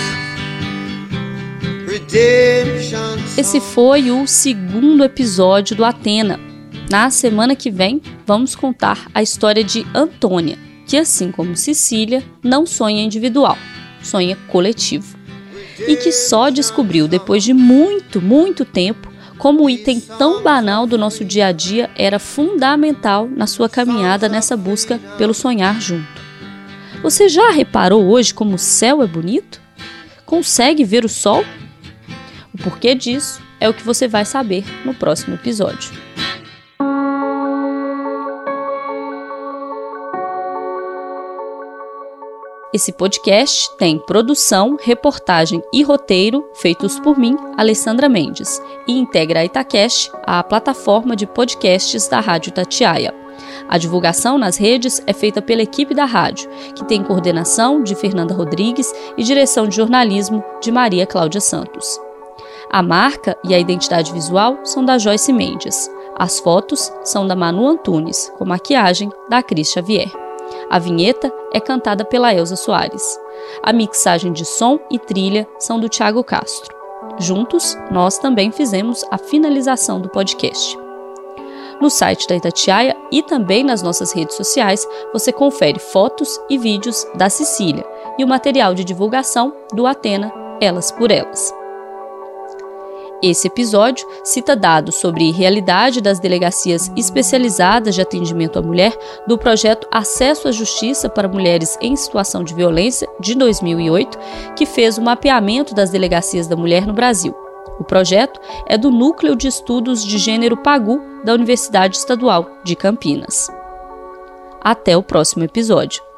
Esse foi o segundo episódio do Atena. Na semana que vem, vamos contar a história de Antônia, que, assim como Cecília, não sonha individual, sonha coletivo. E que só descobriu depois de muito, muito tempo como o item tão banal do nosso dia a dia era fundamental na sua caminhada nessa busca pelo sonhar junto. Você já reparou hoje como o céu é bonito? Consegue ver o sol porquê disso é o que você vai saber no próximo episódio. Esse podcast tem produção, reportagem e roteiro feitos por mim, Alessandra Mendes, e integra a Itacast, a plataforma de podcasts da Rádio Tatiaia. A divulgação nas redes é feita pela equipe da rádio, que tem coordenação de Fernanda Rodrigues e direção de jornalismo de Maria Cláudia Santos. A marca e a identidade visual são da Joyce Mendes. As fotos são da Manu Antunes, com maquiagem da Cris Xavier. A vinheta é cantada pela Elza Soares. A mixagem de som e trilha são do Thiago Castro. Juntos, nós também fizemos a finalização do podcast. No site da Itatiaia e também nas nossas redes sociais, você confere fotos e vídeos da Sicília e o material de divulgação do Atena Elas por Elas. Esse episódio cita dados sobre realidade das delegacias especializadas de atendimento à mulher do projeto Acesso à Justiça para Mulheres em Situação de Violência de 2008, que fez o mapeamento das delegacias da mulher no Brasil. O projeto é do Núcleo de Estudos de Gênero Pagu da Universidade Estadual de Campinas. Até o próximo episódio.